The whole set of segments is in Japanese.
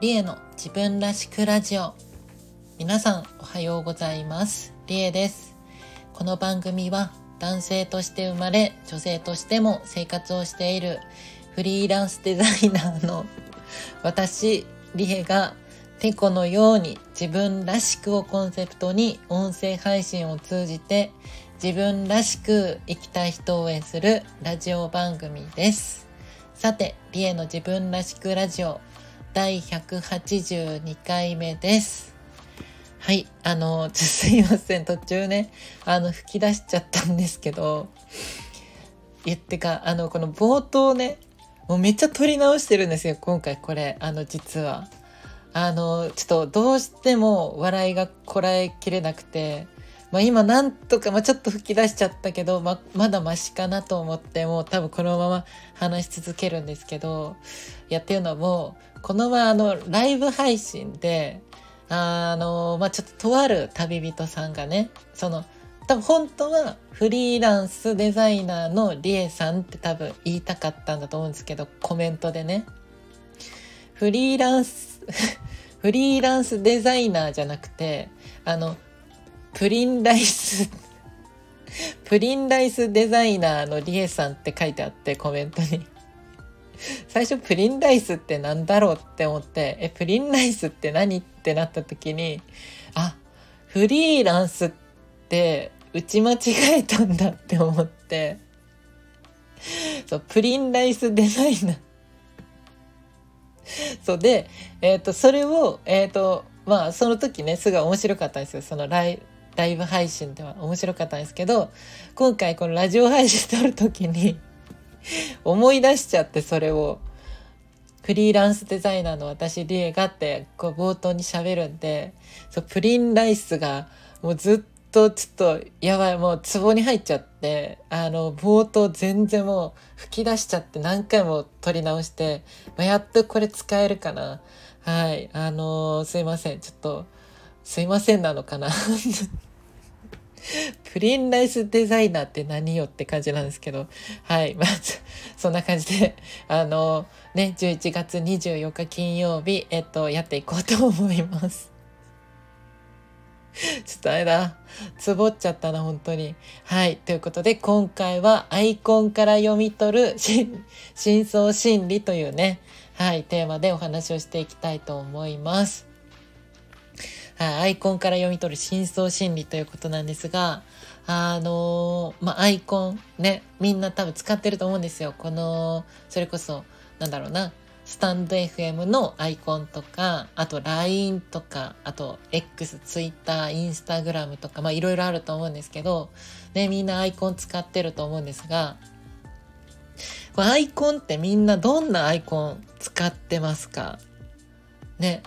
リエの自分らしくラジオ。皆さんおはようございます。リエです。この番組は男性として生まれ女性としても生活をしているフリーランスデザイナーの私リエがてこのように自分らしくをコンセプトに音声配信を通じて自分らしく生きたい人を応援するラジオ番組です。さて、リエの自分らしくラジオ第182回目です。はい。あの、すいません。途中ね、あの、吹き出しちゃったんですけど、言ってか、あの、この冒頭ね、もうめっちゃ撮り直してるんですよ。今回これ、あの、実は。あの、ちょっとどうしても笑いがこらえきれなくて、まあ、今なんとか、まあ、ちょっと吹き出しちゃったけど、ままだマシかなと思ってもう多分このまま話し続けるんですけどいやっていうのもこのまあのライブ配信であのまあちょっととある旅人さんがねその多分本当はフリーランスデザイナーのリエさんって多分言いたかったんだと思うんですけどコメントでね。フリーランス フリーランスデザイナーじゃなくてあのプリンライスプリンライスデザイナーのリエさんって書いてあってコメントに。最初プリンライスって何だろうって思ってえプリンライスって何ってなった時にあフリーランスって打ち間違えたんだって思って。そうプリンライスデザイナー。そうで、えっ、ー、とそれをえっ、ー、とまあその時ねすごい面白かったんですよ。そのライライブ配信では面白かったんですけど今回このラジオ配信撮る時に 思い出しちゃってそれを。フリーランスデザイナーの私リエがってこう冒頭に喋るんでそうプリンライスがもうずっとちょっとやばいもうツボに入っちゃってあの冒頭全然もう吹き出しちゃって何回も撮り直して、まあ、やっとこれ使えるかな。はいあのー、すいません。ちょっとすいませんなのかな。プリンライスデザイナーって何よって感じなんですけど、はい。まず、そんな感じで、あの、ね、11月24日金曜日、えっと、やっていこうと思います。ちょっとあれだ。つぼっちゃったな、本当に。はい。ということで、今回はアイコンから読み取る真相心理というね、はい、テーマでお話をしていきたいと思います。アイコンから読み取る深層心理ということなんですが、あのー、まあ、アイコンね、みんな多分使ってると思うんですよ。この、それこそ、なんだろうな、スタンド FM のアイコンとか、あと LINE とか、あと X、Twitter、Instagram とか、まあいろいろあると思うんですけど、ね、みんなアイコン使ってると思うんですが、これアイコンってみんなどんなアイコン使ってますか？ね、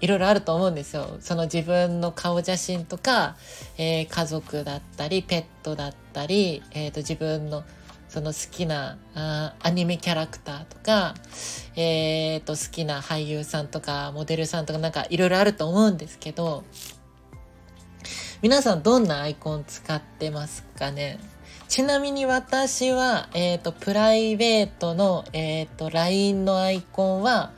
いろいろあると思うんですよ。その自分の顔写真とか、えー、家族だったり、ペットだったり、えーと、自分のその好きなあアニメキャラクターとか、えーと、好きな俳優さんとか、モデルさんとかなんかいろいろあると思うんですけど、皆さんどんなアイコン使ってますかね？ちなみに私は、えっ、ー、と、プライベートの、えっ、ー、と、LINE のアイコンは、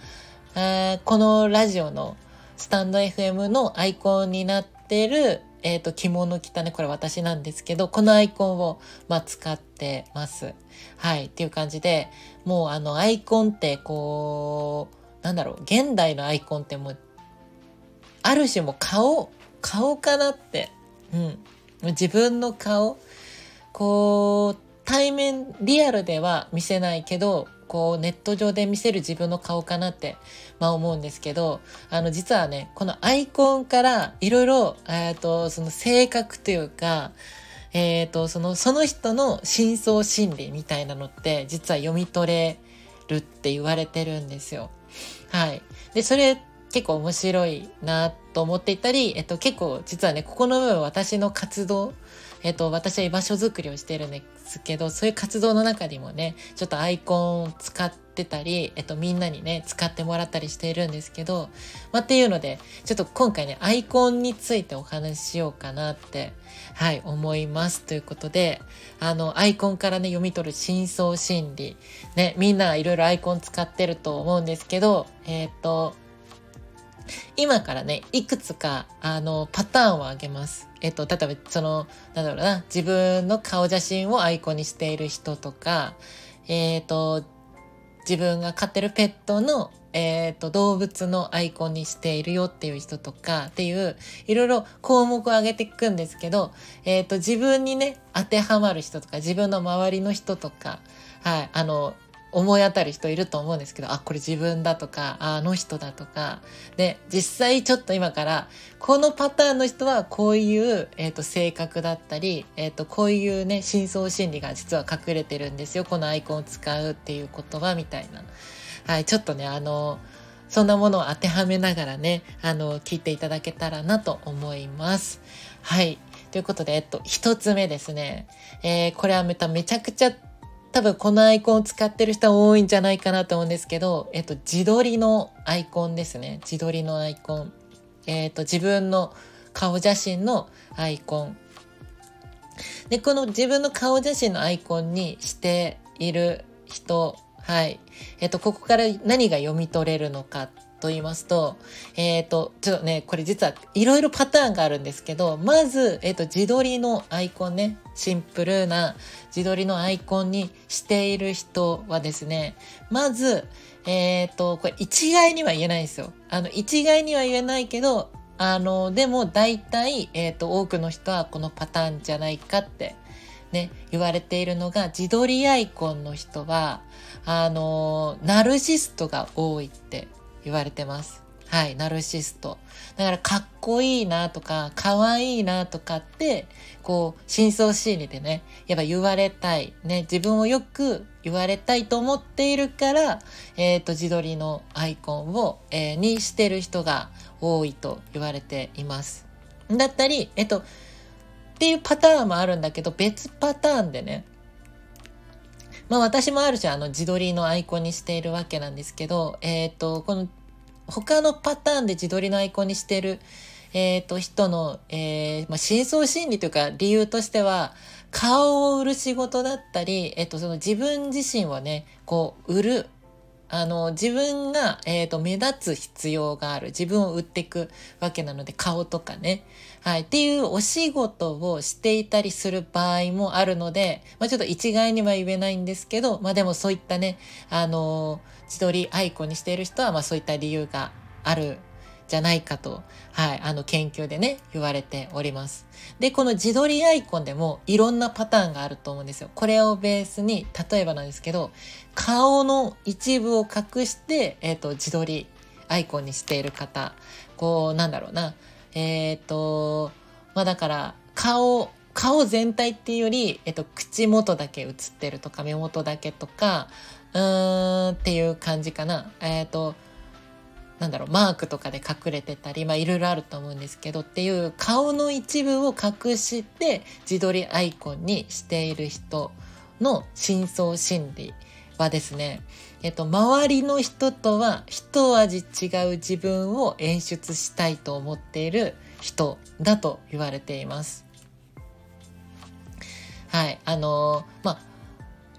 えー、このラジオのスタンド FM のアイコンになってる、え、ー、と、着物着たね、これ私なんですけど、このアイコンを、まあ、使ってます。はい。っていう感じで、もうあの、アイコンって、こう、なんだろう、現代のアイコンってもう、ある種も顔、顔かなって。うん。自分の顔、こう、対面、リアルでは見せないけど、こうネット上で見せる自分の顔かなって、まあ思うんですけど、あの実はね、このアイコンからいろいろ、えっ、と、その性格というか、えっ、ー、と、その、その人の深層心理みたいなのって実は読み取れるって言われてるんですよ。はい。で、それ結構面白いなと思っていたり、えっと結構実はね、ここの部分私の活動えっと、私は居場所づくりをしてるんですけど、そういう活動の中にもね、ちょっとアイコンを使っってたり、えっと、みんなにね、使ってもらったりしているんですけど、まあ、っていうので、ちょっと今回ね、アイコンについてお話ししようかなって、はい、思います。ということで、あの、アイコンからね、読み取る深層心理。ね、みんないろいろアイコン使ってると思うんですけど、えっ、と、今からね、いくつか、あの、パターンをあげます。えっと、例えば、その、なんだろうな、自分の顔写真をアイコンにしている人とか、えっ、と、自分が飼ってるペットの、えっ、と、動物のアイコンにしているよっていう人とかっていう、いろいろ項目を上げていくんですけど、えっ、と、自分にね、当てはまる人とか、自分の周りの人とか、はい、あの、思い当たる人いると思うんですけど、あ、これ自分だとか、あの人だとか、で、実際ちょっと今から、このパターンの人はこういう、えっ、ー、と、性格だったり、えっ、ー、と、こういうね、深層心理が実は隠れてるんですよ。このアイコンを使うっていう言葉みたいな。はい、ちょっとね、あの、そんなものを当てはめながらね、あの、聞いていただけたらなと思います。はい。ということで、えっと、一つ目ですね。えー、これはまためちゃくちゃ多分このアイコンを使ってる人多いんじゃないかなと思うんですけど、えっと、自撮りのアイコンですね。自撮りのアイコン。えっと、自分の顔写真のアイコン。で、この自分の顔写真のアイコンにしている人、はい。えっと、ここから何が読み取れるのかと言いますと、えっ、ー、と、ちょっとね、これ実はいろいろパターンがあるんですけど、まず、えっ、ー、と、自撮りのアイコンね、シンプルな自撮りのアイコンにしている人はですね、まず、えっ、ー、と、これ一概には言えないんですよ。あの、一概には言えないけど、あの、でも大体、えっ、と、多くの人はこのパターンじゃないかってね、言われているのが、自撮りアイコンの人は、あの、ナルシストが多いって言われてます。はい、ナルシスト。だからかっこいいなとか、かわいいなとかって、こう、深層心理でね、やっぱ言われたい。ね、自分をよく言われたいと思っているから、えっ、ー、と、自撮りのアイコンを、えー、にしてる人が多いと言われています。だったり、えっと、っていうパターンもあるんだけど、別パターンでね、まあ私もある種あの自撮りのアイコンにしているわけなんですけど、えっ、ー、と、この他のパターンで自撮りのアイコンにしてる、えっ、ー、と、人の、えー、まあ、深層心理というか理由としては、顔を売る仕事だったり、えっ、と、その自分自身をね、こう、売るあの、自分が、えっ、ー、と、目立つ必要がある。自分を売っていくわけなので、顔とかね。はい。っていうお仕事をしていたりする場合もあるので、まあちょっと一概には言えないんですけど、まあでもそういったね、あの、自撮りアイコンにしている人は、まあそういった理由があるじゃないかと、はい、あの研究でね、言われております。で、この自撮りアイコンでもいろんなパターンがあると思うんですよ。これをベースに、例えばなんですけど、顔の一部を隠して、えっ、ー、と、自撮りアイコンにしている方、こう、なんだろうな、えっ、と、まあだから、顔、顔全体っていうより、えっと、口元だけ映ってるとか、目元だけとか、うーんっていう感じかな。えっ、と、なんだろう、マークとかで隠れてたり、まあいろいろあると思うんですけどっていう顔の一部を隠して自撮りアイコンにしている人の深層心理はですね、えっと、周りの人とは一味違う自分を演出したいと思っている人だと言われています。はい。あのー、まあ、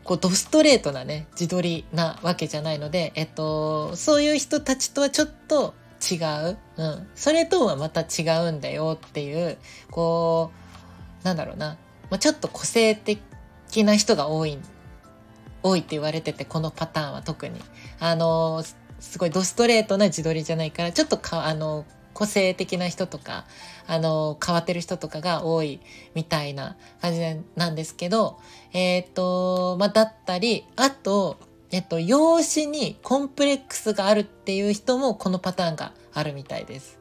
こうドストレートなね、自撮りなわけじゃないので、えっと、そういう人たちとはちょっと違う。うん。それとはまた違うんだよっていう、こう、なんだろうな。まあ、ちょっと個性的な人が多いん、多いって言われてて、このパターンは特に。あの、すごいドストレートな自撮りじゃないから、ちょっとか、あの、個性的な人とか、あの、変わってる人とかが多いみたいな感じなんですけど、えっ、ー、と、まあ、だったり、あと、えっと、容姿にコンプレックスがあるっていう人もこのパターンがあるみたいです。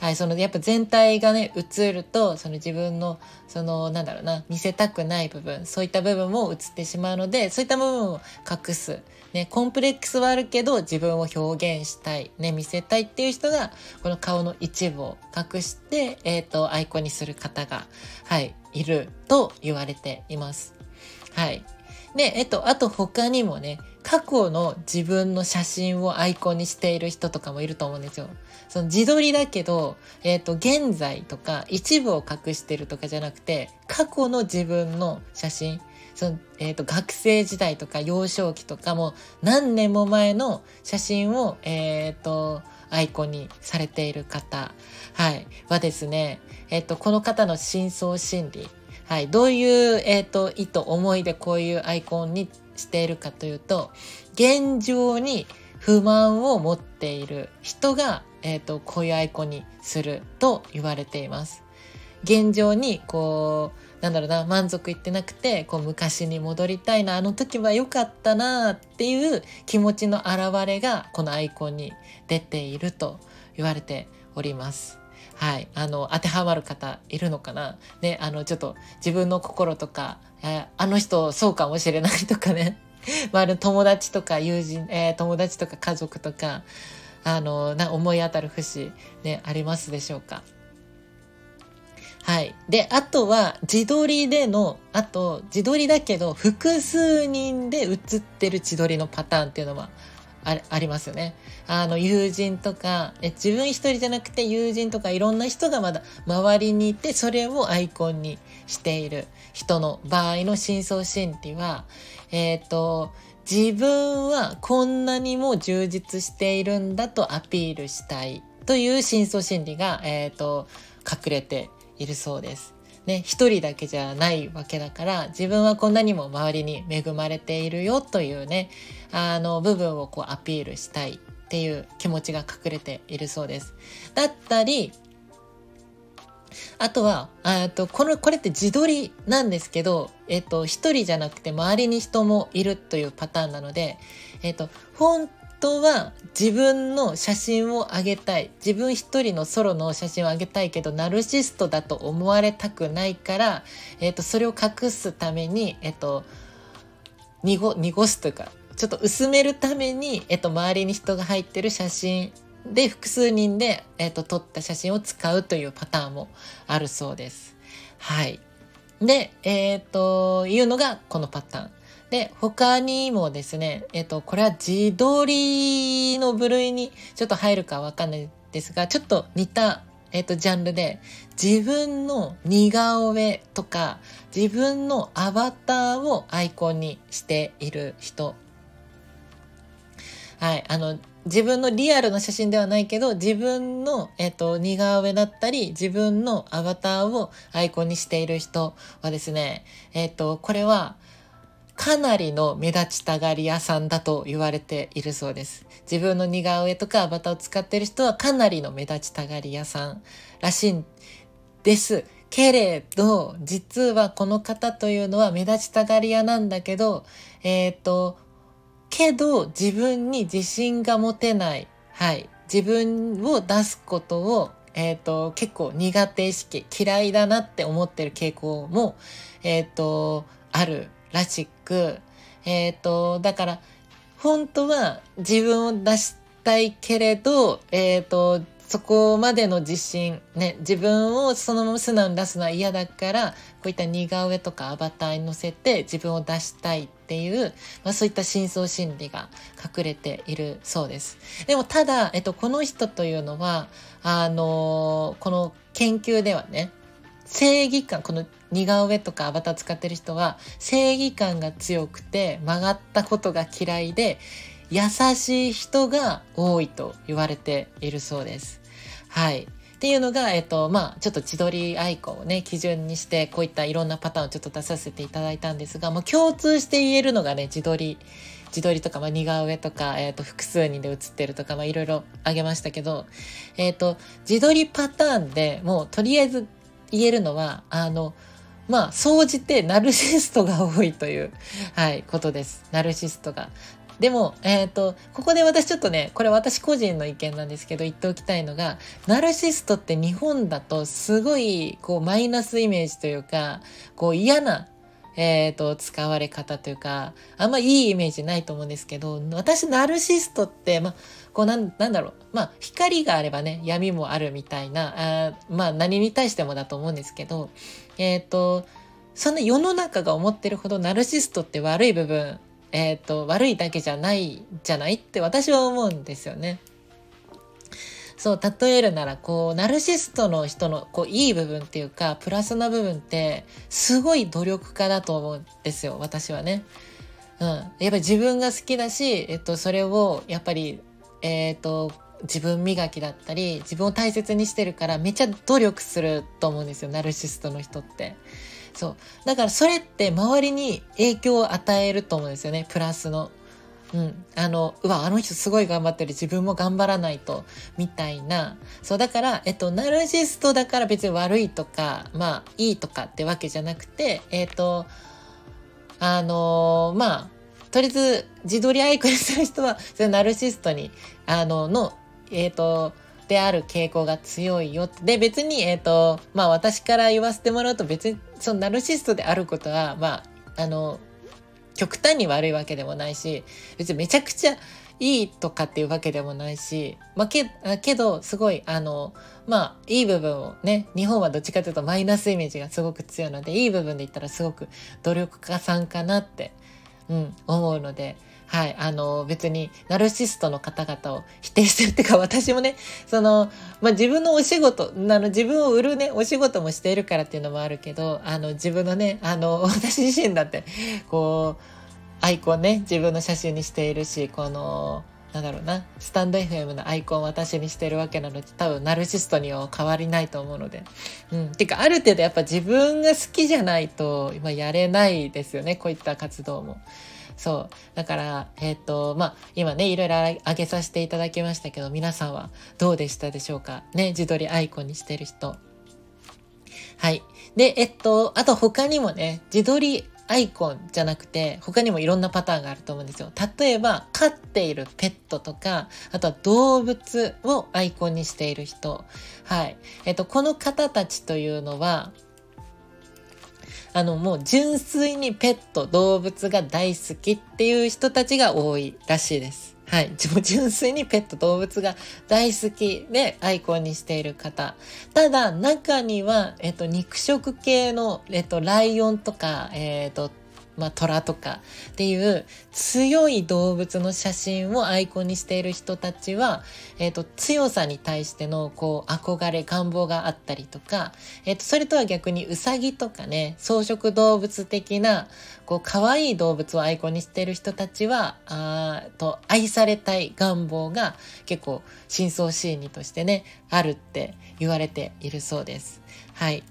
はい、そのやっぱ全体がね、映ると、その自分の、その、なんだろうな、見せたくない部分、そういった部分も映ってしまうので、そういった部分を隠す。ね、コンプレックスはあるけど、自分を表現したい、ね、見せたいっていう人が、この顔の一部を隠して、えっ、ー、と、アイコンにする方が、はい、いると言われています。はい。で、えっと、あと他にもね、過去の自分の写真をアイコンにしている人とかもいると思うんですよ。その自撮りだけど、えっ、ー、と、現在とか一部を隠してるとかじゃなくて、過去の自分の写真、その、えっ、ー、と、学生時代とか幼少期とかも何年も前の写真を、えっ、ー、と、アイコンにされている方、はい、はですね、えっ、と、この方の深層心理、はい、どういう、えっ、と、意図、思いでこういうアイコンにしているかというと、現状に不満を持っている人が、えっ、ー、と、こういうアイコンにすると言われています。現状に、こう、なんだろうな、満足いってなくて、こう、昔に戻りたいな、あの時は良かったな、っていう気持ちの表れが、このアイコンに出ていると言われております。はい。あの、当てはまる方いるのかな？ね、あの、ちょっと自分の心とか、えー、あの人そうかもしれないとかね。まあ、友達とか友人、えー、友達とか家族とか、あの、な思い当たる節、ね、ありますでしょうか？はい。で、あとは、自撮りでの、あと、自撮りだけど、複数人で写ってる自撮りのパターンっていうのはあありますよね。あの、友人とかえ、自分一人じゃなくて友人とかいろんな人がまだ周りにいて、それをアイコンにしている人の場合の深層心理は、えっ、ー、と、自分はこんなにも充実しているんだとアピールしたいという深層心理が、えっ、ー、と、隠れているそうです。ね、一人だけじゃないわけだから、自分はこんなにも周りに恵まれているよというね、あの、部分をこうアピールしたいっていう気持ちが隠れているそうです。だったり、あとは、とこの、これって自撮りなんですけど、えっと、一人じゃなくて周りに人もいるというパターンなので、えっと、本当は自分の写真をあげたい。自分一人のソロの写真をあげたいけど、ナルシストだと思われたくないから、えっと、それを隠すために、えっと、濁、濁すというか、ちょっと薄めるために、えっと、周りに人が入ってる写真で複数人で、えっと、撮った写真を使うというパターンもあるそうです。はい。で、えっ、と、いうのがこのパターン。で、他にもですね、えっ、と、これは自撮りの部類にちょっと入るかわかんないですが、ちょっと似た、えっ、と、ジャンルで、自分の似顔絵とか、自分のアバターをアイコンにしている人。はい、あの、自分のリアルな写真ではないけど、自分の、えっ、と、似顔絵だったり、自分のアバターをアイコンにしている人はですね、えっ、と、これは、かなりの目立ちたがり屋さんだと言われているそうです。自分の似顔絵とかアバターを使っている人はかなりの目立ちたがり屋さんらしいんです。けれど、実はこの方というのは目立ちたがり屋なんだけど、えっ、ー、と、けど自分に自信が持てない。はい。自分を出すことを、えっ、ー、と、結構苦手意識、嫌いだなって思ってる傾向も、えっ、ー、と、あるらしく、えっ、ー、と、だから、本当は自分を出したいけれど、えっ、と、そこまでの自信、ね、自分をそのまま素直に出すのは嫌だから、こういった似顔絵とかアバターに載せて自分を出したいっていう、まあ、そういった深層心理が隠れているそうです。でもただ、えっと、この人というのは、あのこの研究ではね、正義感、この似顔絵とかアバター使ってる人は正義感が強くて曲がったことが嫌いで優しい人が多いと言われているそうです。はい。っていうのが、えっと、まあ、ちょっと自撮りアイコンをね、基準にして、こういったいろんなパターンをちょっと出させていただいたんですが、もう共通して言えるのがね、自撮り、自撮りとか、まあ、似顔絵とか、えっ、と、複数人で写ってるとか、まあ、いろいろあげましたけど、えっ、と、自撮りパターンでもう、とりあえず言えるのは、あの、まあ、総じてナルシストが多いという、はい、ことです。ナルシストが。でも、えっ、ー、と、ここで私ちょっとね、これ私個人の意見なんですけど、言っておきたいのが、ナルシストって日本だとすごい、こう、マイナスイメージというか、こう、嫌な、えっ、ー、と、使われ方というか、あんまいいイメージないと思うんですけど、私、ナルシストって、ま、こうなん、なんだろう。まあ、光があればね、闇もあるみたいな、あまあ、何に対してもだと思うんですけど、えっ、ー、と、そんな世の中が思ってるほどナルシストって悪い部分え、ー、と、悪いだけじゃないじゃないって私は思うんですよね。そう、例えるなら、こう、ナルシストの人の、こう、いい部分っていうか、プラスな部分って、すごい努力家だと思うんですよ、私はね。うん。やっぱり自分が好きだし、えっと、それを、やっぱり、えっ、と、自分磨きだったり、自分を大切にしてるから、めっちゃ努力すると思うんですよ、ナルシストの人って。そう。だからそれって周りに影響を与えると思うんですよね、プラスの。うん、あのうわあの人すごい頑張ってる。自分も頑張らないと。みたいな。そうだから、えっと、ナルシストだから別に悪いとかまあいいとかってわけじゃなくてえっとあのまあとりあえず自撮りアイコンする人は それナルシストにあののえっとである傾向が強いよ。で別にえっとまあ私から言わせてもらうと別にそのナルシストであることはまああの極端に悪いわけでもないし別にめちゃくちゃいいとかっていうわけでもないし、まあ、けけどすごいあのまあいい部分をね日本はどっちかというとマイナスイメージがすごく強いのでいい部分で言ったらすごく努力家さんかなって、うん、思うので。はい、あの別にナルシストの方々を否定してるっていうか私もねその、まあ、自分のお仕事あの自分を売るねお仕事もしているからっていうのもあるけどあの自分のねあの 私自身だってこうアイコンね自分の写真にしているしこのなんだろうなスタンド FM のアイコンを私にしてるわけなので多分ナルシストには変わりないと思うので。うん、てかある程度やっぱ自分が好きじゃないと今やれないですよねこういった活動も。そう。だから、えっ、ー、と、まあ、今ね、いろいろ挙げさせていただきましたけど、皆さんはどうでしたでしょうか？ね、自撮りアイコンにしてる人。はい。で、えっと、あと他にもね、自撮りアイコンじゃなくて、他にもいろんなパターンがあると思うんですよ。例えば、飼っているペットとか、あとは動物をアイコンにしている人。はい。えっと、この方たちというのは、あのもう純粋にペット動物が大好きっていう人たちが多いらしいです。はい。純粋にペット動物が大好きでアイコンにしている方。ただ、中には、えっと、肉食系の、えっと、ライオンとか、えっと、まあ、虎とかっていう強い動物の写真をアイコンにしている人たちは、えっ、ー、と、強さに対しての、こう、憧れ、願望があったりとか、えっ、ー、と、それとは逆にウサギとかね、草食動物的な、こう、可愛い動物をアイコンにしている人たちは、あと、愛されたい願望が結構、深層心理としてね、あるって言われているそうです。はい。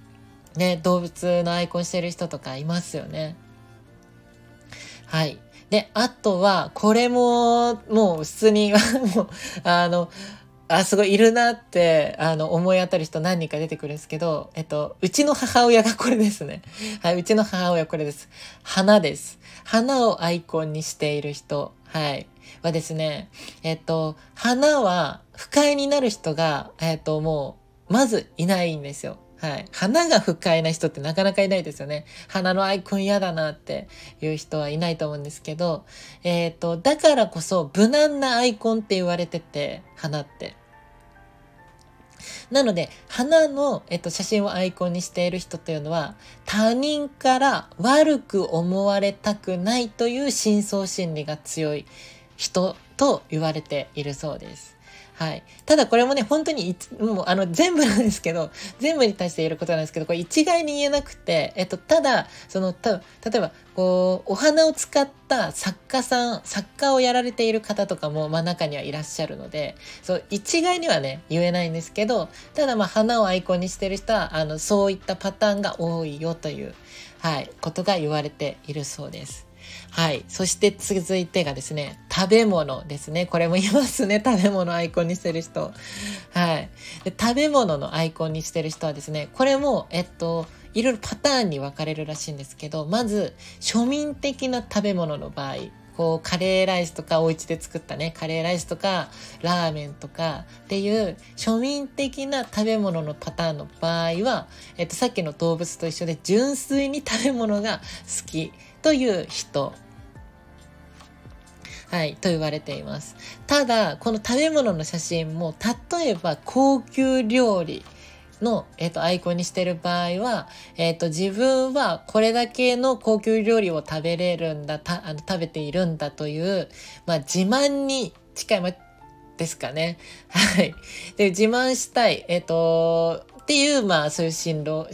ね、動物のアイコンしてる人とかいますよね。はい。で、あとは、これも、もう普通に もう、あの、あ、すごいいるなって、あの、思い当たる人何人か出てくるんですけど、えっと、うちの母親がこれですね。はい、うちの母親これです。花です。花をアイコンにしている人、はい、はですね、えっと、花は不快になる人が、えっと、もう、まずいないんですよ。はい。花が不快な人ってなかなかいないですよね。花のアイコン嫌だなっていう人はいないと思うんですけど、えっ、ー、と、だからこそ無難なアイコンって言われてて、花って。なので、花の、えっと、写真をアイコンにしている人というのは、他人から悪く思われたくないという深層心理が強い人と言われているそうです。はい。ただこれもね、本当にもうあの全部なんですけど、全部に対して言えることなんですけど、これ一概に言えなくて、えっと、ただ、その、た例えば、こう、お花を使った作家さん、作家をやられている方とかも、まあ中にはいらっしゃるので、そう、一概にはね、言えないんですけど、ただまあ花をアイコンにしてる人は、あの、そういったパターンが多いよという、はい、ことが言われているそうです。はい。そして続いてがですね、食べ物ですね。これもいますね。食べ物アイコンにしてる人。はい。で食べ物のアイコンにしてる人はですね、これも、えっと、いろいろパターンに分かれるらしいんですけど、まず、庶民的な食べ物の場合、こう、カレーライスとか、お家で作ったね、カレーライスとか、ラーメンとかっていう庶民的な食べ物のパターンの場合は、えっと、さっきの動物と一緒で純粋に食べ物が好きという人はい、と言われています。ただ、この食べ物の写真も、例えば高級料理の、えっ、と、アイコンにしてる場合は、えっ、と、自分はこれだけの高級料理を食べれるんだ、たあの食べているんだという、まあ、自慢に近い、ま、ですかね。はい。で、自慢したい、えっ、と、っていう、まあ、そういう進路、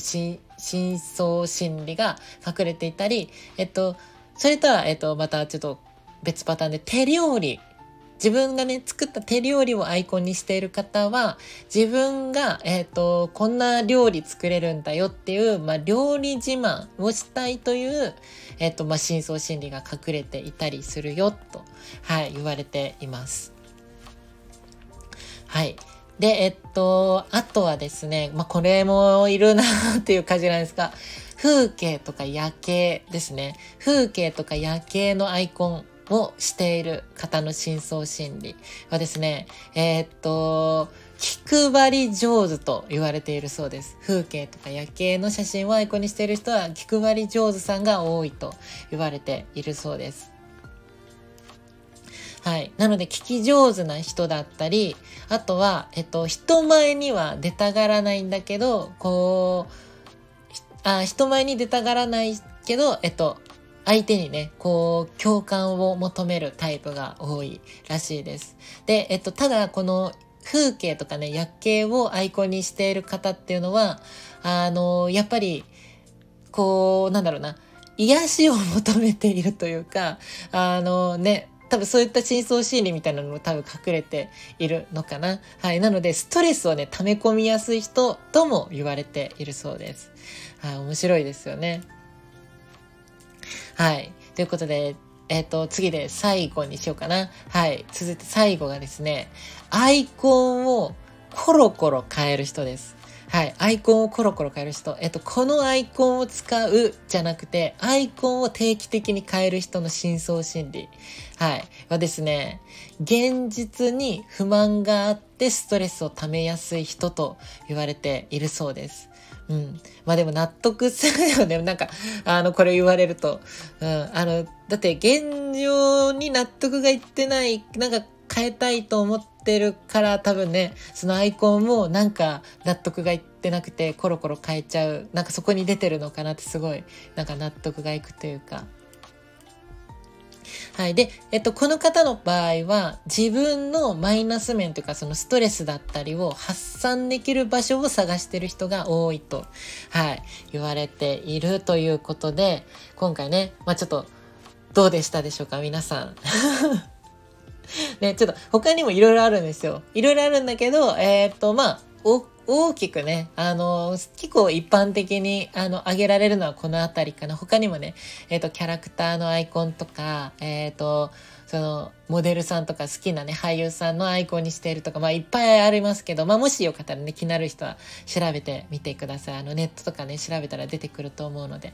深層心理が隠れていたり、えっと、それとは、えっと、またちょっと別パターンで手料理自分がね、作った手料理をアイコンにしている方は、自分が、えっ、と、こんな料理作れるんだよっていう、まあ、料理自慢をしたいという、えっ、と、まあ、深層心理が隠れていたりするよ、と、はい、言われています。はい。で、えっと、あとはですね、まあ、これもいるなっていう感じなんですが、風景とか夜景ですね。風景とか夜景のアイコンをしている方の深層心理はですね、えー、っと、気配り上手と言われているそうです。風景とか夜景の写真をアイコンにしている人は気配り上手さんが多いと言われているそうです。はい。なので、聞き上手な人だったり、あとは、えっと、人前には出たがらないんだけど、こう、あ人前に出たがらないけど、えっと、相手にね、こう、共感を求めるタイプが多いらしいです。で、えっと、ただ、この風景とかね、夜景をアイコンにしている方っていうのは、あの、やっぱり、こう、なんだろうな、癒しを求めているというか、あのね、多分そういった深層心理みたいなのも多分隠れているのかな。はい。なので、ストレスをね、溜め込みやすい人とも言われているそうです。はい。面白いですよね。はい。ということで、えっ、ー、と、次で最後にしようかな。はい。続いて最後がですね、アイコンをコロコロ変える人です。はい。アイコンをコロコロ変える人。えっと、このアイコンを使うじゃなくて、アイコンを定期的に変える人の深層心理。はい。はですね、現実に不満があってストレスを溜めやすい人と言われているそうです。うん。まあでも納得するよね。なんか、あの、これ言われると。うん。あの、だって現状に納得がいってない、なんか変えたいと思ってるから多分ね、そのアイコンもなんか納得がいってなくてコロコロ変えちゃう。なんかそこに出てるのかなってすごい、なんか納得がいくというか。はい。で、えっと、この方の場合は、自分のマイナス面というか、そのストレスだったりを発散できる場所を探してる人が多いと、はい、言われているということで、今回ね、まあちょっと、どうでしたでしょうか、皆さん。ね、ちょっと他にもいろいろあるんですよ。いろいろあるんだけど、えー、っと、まあ、大きくね、あの、結構一般的に、あの、挙げられるのはこのあたりかな。他にもね、えっ、ー、と、キャラクターのアイコンとか、えっ、ー、と、その、モデルさんとか好きなね、俳優さんのアイコンにしているとか、まあ、いっぱいありますけど、まあ、もしよかったらね、気になる人は調べてみてください。あの、ネットとかね、調べたら出てくると思うので。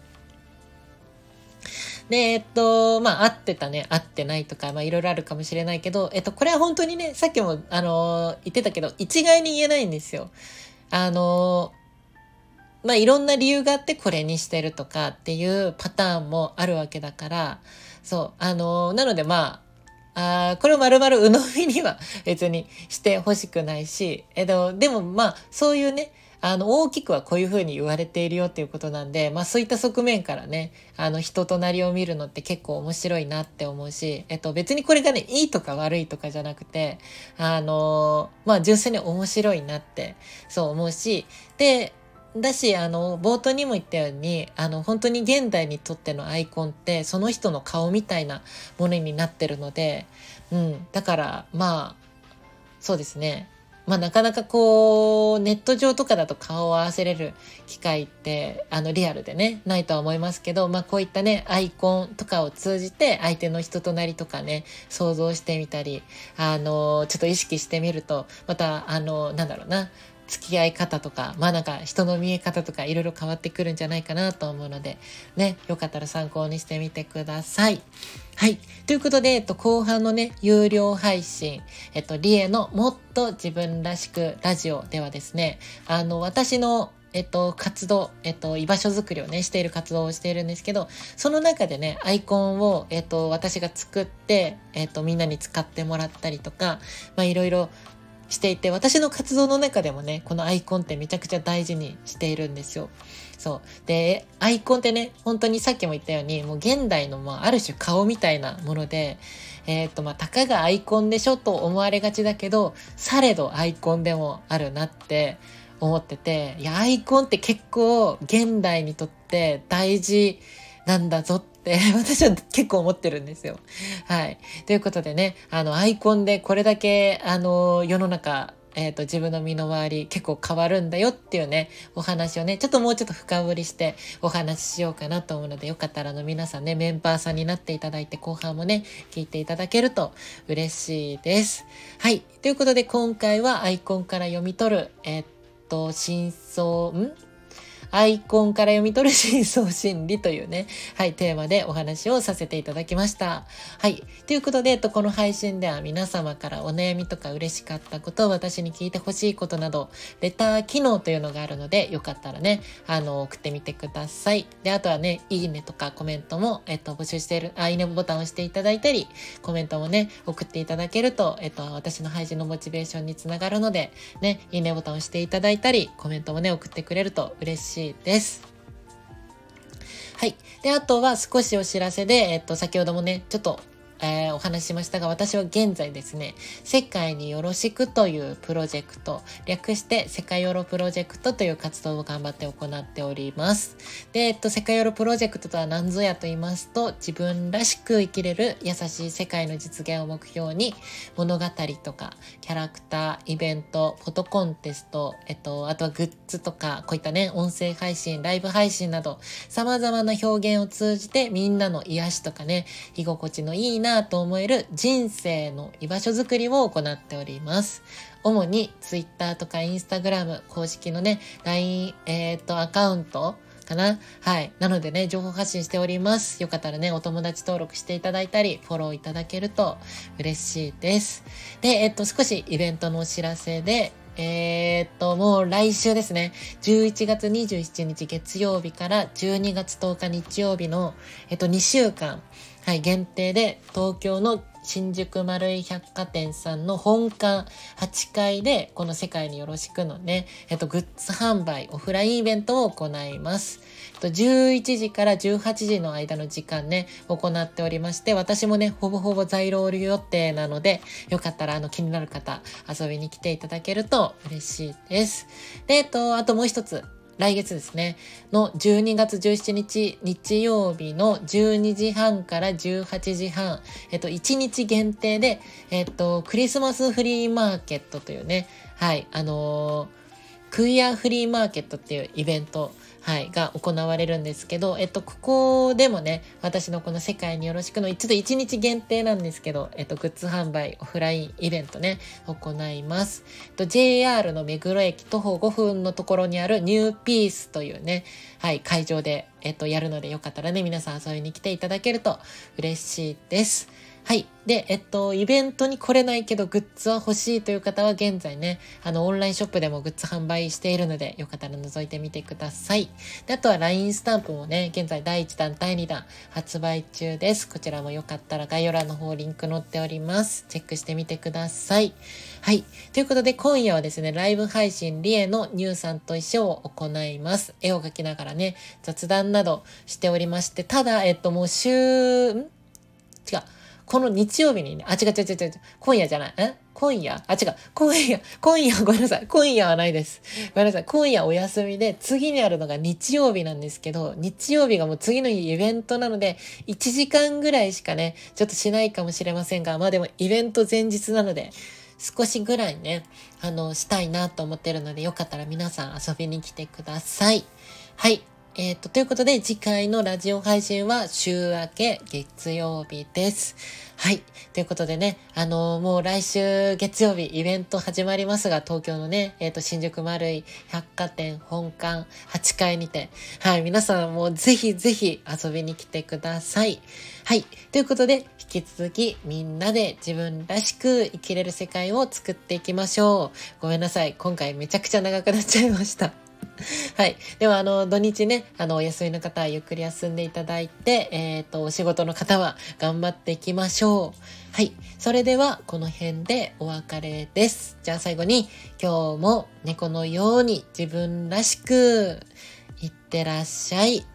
で、えっと、まあ、合ってたね、合ってないとか、まあ、いろいろあるかもしれないけど、えっと、これは本当にね、さっきも、あの、言ってたけど、一概に言えないんですよ。あの、まあ、いろんな理由があってこれにしてるとかっていうパターンもあるわけだから、そう、あの、なのでまあ、あこれを丸々鵜呑みには別にしてほしくないし、えっと、でもまあ、そういうね、あの、大きくはこういうふうに言われているよっていうことなんで、まあそういった側面からね、あの、人となりを見るのって結構面白いなって思うし、えっと、別にこれがね、いいとか悪いとかじゃなくて、あの、まあ純粋に面白いなって、そう思うし、で、だし、あの、冒頭にも言ったように、あの、本当に現代にとってのアイコンって、その人の顔みたいなものになってるので、うん、だから、まあ、そうですね。まあなかなかこう、ネット上とかだと顔を合わせれる機会って、あのリアルでね、ないとは思いますけど、まあこういったね、アイコンとかを通じて相手の人となりとかね、想像してみたり、あの、ちょっと意識してみると、また、あの、なんだろうな、付き合い方とか、まあなんか人の見え方とかいろいろ変わってくるんじゃないかなと思うので、ね、よかったら参考にしてみてください。はい。ということで、えっと、後半のね、有料配信、えっと、リエのもっと自分らしくラジオではですね、あの、私のえっと、活動、えっと、居場所づくりをね、している活動をしているんですけど、その中でね、アイコンを、えっと、私が作って、えっと、みんなに使ってもらったりとか、まあ、いろいろしていて、私の活動の中でもね、このアイコンってめちゃくちゃ大事にしているんですよ。そう。で、アイコンってね、本当にさっきも言ったように、もう現代の、まあ、ある種顔みたいなもので、えっ、ー、と、まあ、たかがアイコンでしょと思われがちだけど、されどアイコンでもあるなって思ってて、いや、アイコンって結構現代にとって大事なんだぞって 私は結構思ってるんですよ。はい。ということでね、あの、アイコンでこれだけ、あの、世の中、えっ、ー、と、自分の身の回り結構変わるんだよっていうね、お話をね、ちょっともうちょっと深掘りしてお話ししようかなと思うので、よかったらの皆さんね、メンバーさんになっていただいて、後半もね、聞いていただけると嬉しいです。はい。ということで、今回はアイコンから読み取る、えっ、と、真相、んアイコンから読み取る真相心理というね、はい、テーマでお話をさせていただきました。はい。ということで、えっと、この配信では皆様からお悩みとか嬉しかったことを、私に聞いてほしいことなど、レター機能というのがあるので、よかったらね、あの、送ってみてください。で、あとはね、いいねとかコメントも、えっと、募集している、あ、いいねボタンを押していただいたり、コメントもね、送っていただけると、えっと、私の配信のモチベーションにつながるので、ね、いいねボタンを押していただいたり、コメントもね、送ってくれると嬉しいしいです。はい。で、あとは少しお知らせで、えっと、先ほどもね、ちょっとえー、お話ししましたが、私は現在ですね、世界によろしくというプロジェクト、略して世界ヨロプロジェクトという活動を頑張って行っております。で、えっと、世界ヨロプロジェクトとは何ぞやと言いますと、自分らしく生きれる優しい世界の実現を目標に、物語とか、キャラクター、イベント、フォトコンテスト、えっと、あとはグッズとか、こういったね、音声配信、ライブ配信など、様々な表現を通じて、みんなの癒しとかね、居心地のいいななと思える人生の居場所づくりを行っております。主に Twitter とか Instagram 公式のね、LINE、えっ、ー、と、アカウントかな？はい。なのでね、情報発信しております。よかったらね、お友達登録していただいたり、フォローいただけると嬉しいです。で、えっと、少しイベントのお知らせで、えー、っと、もう来週ですね。11月27日月曜日から12月10日日曜日の、えっと、2週間、はい、限定で東京の新宿丸井百貨店さんの本館8階でこの世界によろしくのね、えっと、グッズ販売、オフラインイベントを行います。えっと11時から18時の間の時間ね、行っておりまして、私もね、ほぼほぼ在労予定なので、よかったらあの気になる方、遊びに来ていただけると嬉しいです。で、えっと、あともう一つ、来月ですね、の12月17日日曜日の12時半から18時半、えっと、1日限定で、えっと、クリスマスフリーマーケットというね、はい、あのー、クイアフリーマーケットっていうイベントはい、が行われるんですけど、えっと、ここでもね、私のこの世界によろしくの、ちょっと1日限定なんですけど、えっと、グッズ販売、オフラインイベントね、行います。えっと、JR の目黒駅徒歩5分のところにあるニューピースというね、はい、会場で、えっと、やるのでよかったらね、皆さん遊びに来ていただけると嬉しいです。はい。で、えっと、イベントに来れないけどグッズは欲しいという方は現在ね、あの、オンラインショップでもグッズ販売しているので、よかったら覗いてみてください。で、あとは LINE スタンプもね、現在第1弾、第2弾発売中です。こちらもよかったら概要欄の方リンク載っております。チェックしてみてください。はい。ということで、今夜はですね、ライブ配信リエのニューさんと一緒を行います。絵を描きながらね、雑談などしておりまして、ただ、えっと、もう週、ん？違う。この日曜日にね、あ、違う違う違う違う、今夜じゃない？え？今夜？あ、違う。今夜、今夜、ごめんなさい。今夜はないです。ごめんなさい。今夜お休みで、次にあるのが日曜日なんですけど、日曜日がもう次の日イベントなので、1時間ぐらいしかね、ちょっとしないかもしれませんが、まあでもイベント前日なので、少しぐらいね、あの、したいなと思ってるので、よかったら皆さん遊びに来てください。はい。えっ、ー、と、ということで次回のラジオ配信は週明け月曜日です。はい。ということでね、あのー、もう来週月曜日イベント始まりますが、東京のね、えっ、ー、と、新宿丸い百貨店本館8階にて、はい、皆さんもぜひぜひ遊びに来てください。はい。ということで、引き続きみんなで自分らしく生きれる世界を作っていきましょう。ごめんなさい。今回めちゃくちゃ長くなっちゃいました。はい。では、あの、土日ね、あの、お休みの方はゆっくり休んでいただいて、えっ、ー、と、お仕事の方は頑張っていきましょう。はい。それでは、この辺でお別れです。じゃあ最後に、今日も猫のように自分らしく、いってらっしゃい。